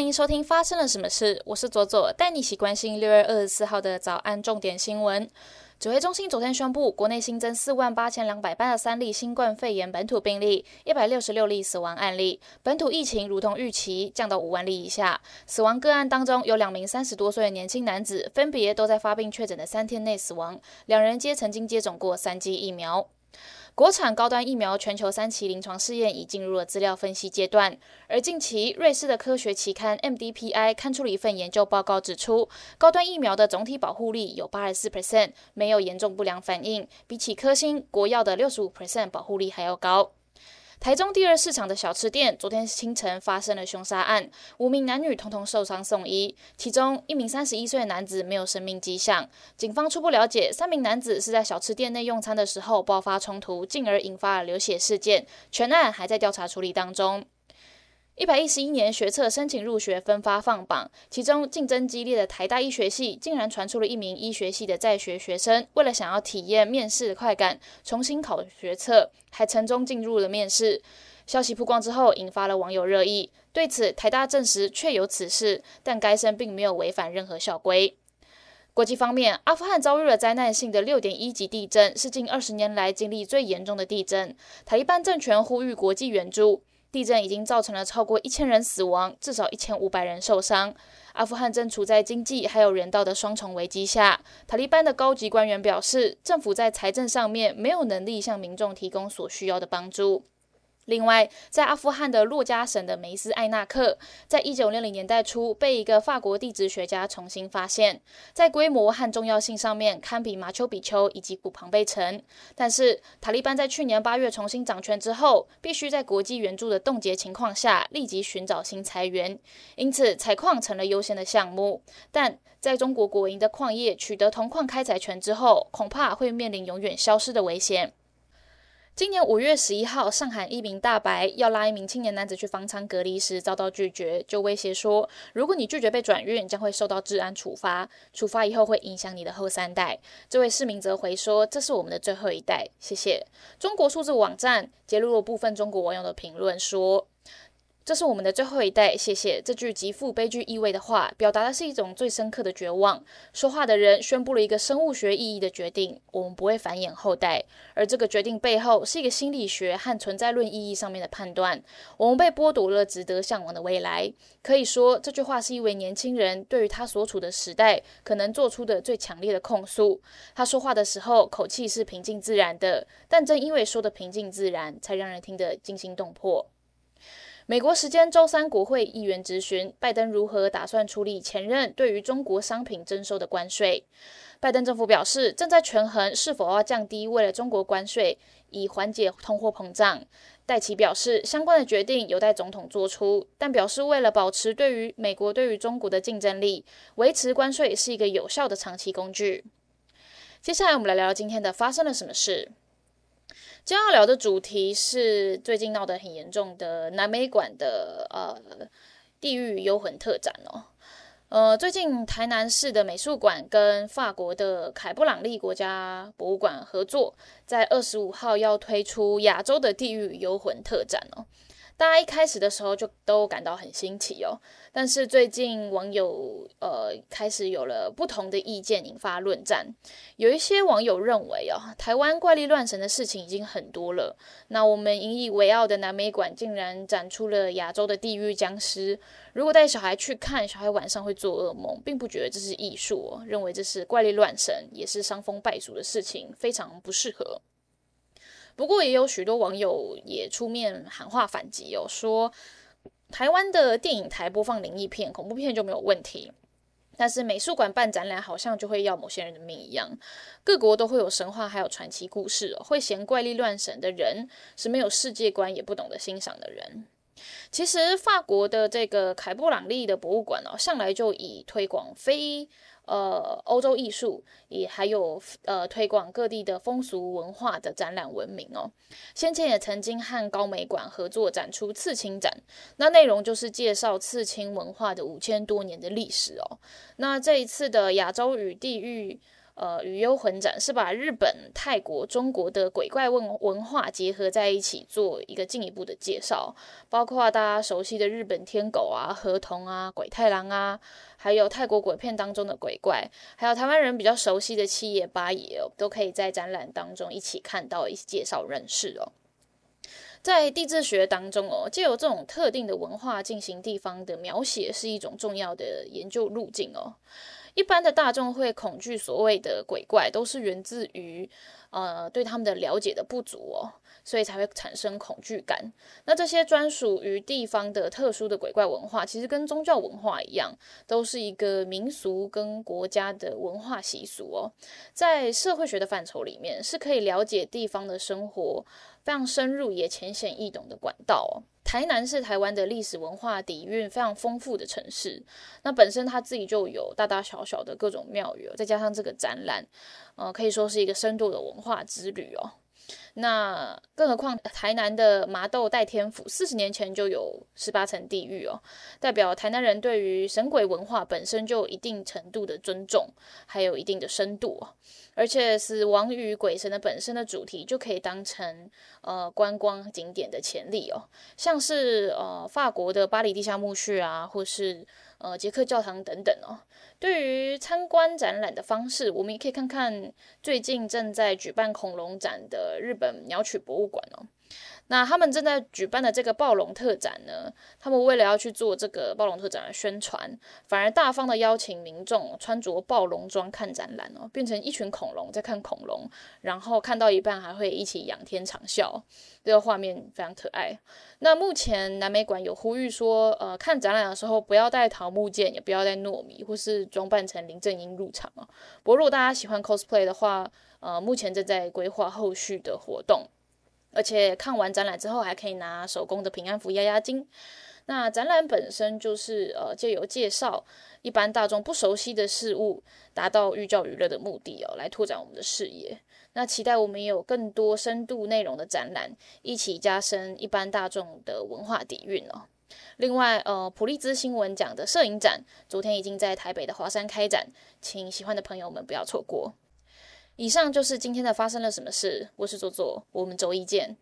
欢迎收听发生了什么事，我是左左，带你一起关心六月二十四号的早安重点新闻。指挥中心昨天宣布，国内新增四万八千两百八十三例新冠肺炎本土病例，一百六十六例死亡案例。本土疫情如同预期降到五万例以下。死亡个案当中有两名三十多岁的年轻男子，分别都在发病确诊的三天内死亡，两人皆曾经接种过三剂疫苗。国产高端疫苗全球三期临床试验已进入了资料分析阶段，而近期瑞士的科学期刊 MDPI 刊出了一份研究报告，指出高端疫苗的总体保护力有八十四 percent，没有严重不良反应，比起科兴、国药的六十五 percent 保护力还要高。台中第二市场的小吃店昨天清晨发生了凶杀案，五名男女通通受伤送医，其中一名三十一岁的男子没有生命迹象。警方初步了解，三名男子是在小吃店内用餐的时候爆发冲突，进而引发了流血事件，全案还在调查处理当中。一百一十一年学测申请入学分发放榜，其中竞争激烈的台大医学系竟然传出了一名医学系的在学学生，为了想要体验面试的快感，重新考学测，还成功进入了面试。消息曝光之后，引发了网友热议。对此，台大证实确有此事，但该生并没有违反任何校规。国际方面，阿富汗遭遇了灾难性的六点一级地震，是近二十年来经历最严重的地震。塔利班政权呼吁国际援助。地震已经造成了超过一千人死亡，至少一千五百人受伤。阿富汗正处在经济还有人道的双重危机下。塔利班的高级官员表示，政府在财政上面没有能力向民众提供所需要的帮助。另外，在阿富汗的洛加省的梅斯艾纳克，在一九六零年代初被一个法国地质学家重新发现，在规模和重要性上面堪比马丘比丘以及古庞贝城。但是，塔利班在去年八月重新掌权之后，必须在国际援助的冻结情况下立即寻找新财源，因此采矿成了优先的项目。但在中国国营的矿业取得铜矿开采权之后，恐怕会面临永远消失的危险。今年五月十一号，上海一名大白要拉一名青年男子去方舱隔离时遭到拒绝，就威胁说：“如果你拒绝被转运，将会受到治安处罚，处罚以后会影响你的后三代。”这位市民则回说：“这是我们的最后一代，谢谢。”中国数字网站揭露了部分中国网友的评论说。这是我们的最后一代，谢谢。这句极富悲剧意味的话，表达的是一种最深刻的绝望。说话的人宣布了一个生物学意义的决定：我们不会繁衍后代。而这个决定背后是一个心理学和存在论意义上面的判断。我们被剥夺了值得向往的未来。可以说，这句话是一位年轻人对于他所处的时代可能做出的最强烈的控诉。他说话的时候口气是平静自然的，但正因为说的平静自然，才让人听得惊心动魄。美国时间周三，国会议员质询拜登如何打算处理前任对于中国商品征收的关税。拜登政府表示，正在权衡是否要降低为了中国关税，以缓解通货膨胀。戴奇表示，相关的决定有待总统做出，但表示为了保持对于美国对于中国的竞争力，维持关税是一个有效的长期工具。接下来，我们来聊聊今天的发生了什么事。今天要聊的主题是最近闹得很严重的南美馆的呃地狱幽魂特展哦。呃，最近台南市的美术馆跟法国的凯布朗利国家博物馆合作，在二十五号要推出亚洲的地狱幽魂特展哦。大家一开始的时候就都感到很新奇哦，但是最近网友呃开始有了不同的意见，引发论战。有一些网友认为哦，台湾怪力乱神的事情已经很多了，那我们引以为傲的南美馆竟然展出了亚洲的地狱僵尸，如果带小孩去看，小孩晚上会做噩梦，并不觉得这是艺术哦，认为这是怪力乱神，也是伤风败俗的事情，非常不适合。不过也有许多网友也出面喊话反击，有说台湾的电影台播放灵异片、恐怖片就没有问题，但是美术馆办展览好像就会要某些人的命一样。各国都会有神话还有传奇故事，会嫌怪力乱神的人是没有世界观也不懂得欣赏的人。其实法国的这个凯布朗利的博物馆哦，向来就以推广非。呃，欧洲艺术也还有呃推广各地的风俗文化的展览闻名哦。先前也曾经和高美馆合作展出刺青展，那内容就是介绍刺青文化的五千多年的历史哦。那这一次的亚洲与地域。呃与幽魂展是把日本、泰国、中国的鬼怪文文化结合在一起，做一个进一步的介绍，包括大家熟悉的日本天狗啊、河童啊、鬼太郎啊，还有泰国鬼片当中的鬼怪，还有台湾人比较熟悉的七爷八爷，都可以在展览当中一起看到、一起介绍认识哦。在地质学当中哦，借由这种特定的文化进行地方的描写，是一种重要的研究路径哦。一般的大众会恐惧所谓的鬼怪，都是源自于呃对他们的了解的不足哦，所以才会产生恐惧感。那这些专属于地方的特殊的鬼怪文化，其实跟宗教文化一样，都是一个民俗跟国家的文化习俗哦。在社会学的范畴里面，是可以了解地方的生活非常深入也浅显易懂的管道哦。台南是台湾的历史文化底蕴非常丰富的城市，那本身它自己就有大大小小的各种庙宇，再加上这个展览，呃，可以说是一个深度的文化之旅哦。那更何况台南的麻豆代天府四十年前就有十八层地狱哦，代表台南人对于神鬼文化本身就有一定程度的尊重，还有一定的深度哦。而且死亡与鬼神的本身的主题就可以当成呃观光景点的潜力哦，像是呃法国的巴黎地下墓穴啊，或是呃捷克教堂等等哦。对于参观展览的方式，我们也可以看看最近正在举办恐龙展的日本鸟取博物馆哦。那他们正在举办的这个暴龙特展呢，他们为了要去做这个暴龙特展的宣传，反而大方的邀请民众穿着暴龙装看展览哦，变成一群恐龙在看恐龙，然后看到一半还会一起仰天长啸，这个画面非常可爱。那目前南美馆有呼吁说，呃，看展览的时候不要带桃木剑，也不要带糯米，或是装扮成林正英入场哦。不过如果大家喜欢 cosplay 的话，呃，目前正在规划后续的活动。而且看完展览之后，还可以拿手工的平安符压压惊。那展览本身就是呃借由介绍一般大众不熟悉的事物，达到寓教于乐的目的哦，来拓展我们的视野。那期待我们有更多深度内容的展览，一起加深一般大众的文化底蕴哦。另外，呃，普利兹新闻奖的摄影展，昨天已经在台北的华山开展，请喜欢的朋友们不要错过。以上就是今天的发生了什么事。我是左左，我们周一见。